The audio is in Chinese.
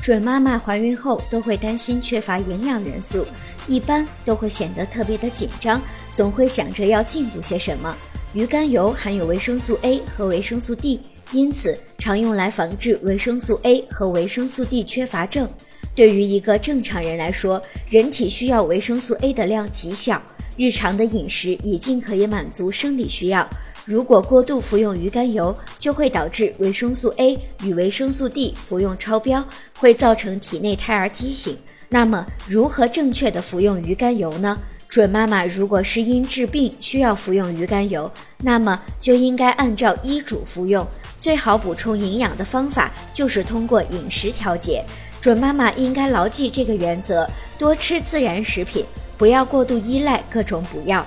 准妈妈怀孕后都会担心缺乏营养元素，一般都会显得特别的紧张，总会想着要进补些什么。鱼肝油含有维生素 A 和维生素 D，因此常用来防治维生素 A 和维生素 D 缺乏症。对于一个正常人来说，人体需要维生素 A 的量极小，日常的饮食已经可以满足生理需要。如果过度服用鱼肝油，就会导致维生素 A 与维生素 D 服用超标，会造成体内胎儿畸形。那么，如何正确的服用鱼肝油呢？准妈妈如果是因治病需要服用鱼肝油，那么就应该按照医嘱服用。最好补充营养的方法就是通过饮食调节。准妈妈应该牢记这个原则，多吃自然食品，不要过度依赖各种补药。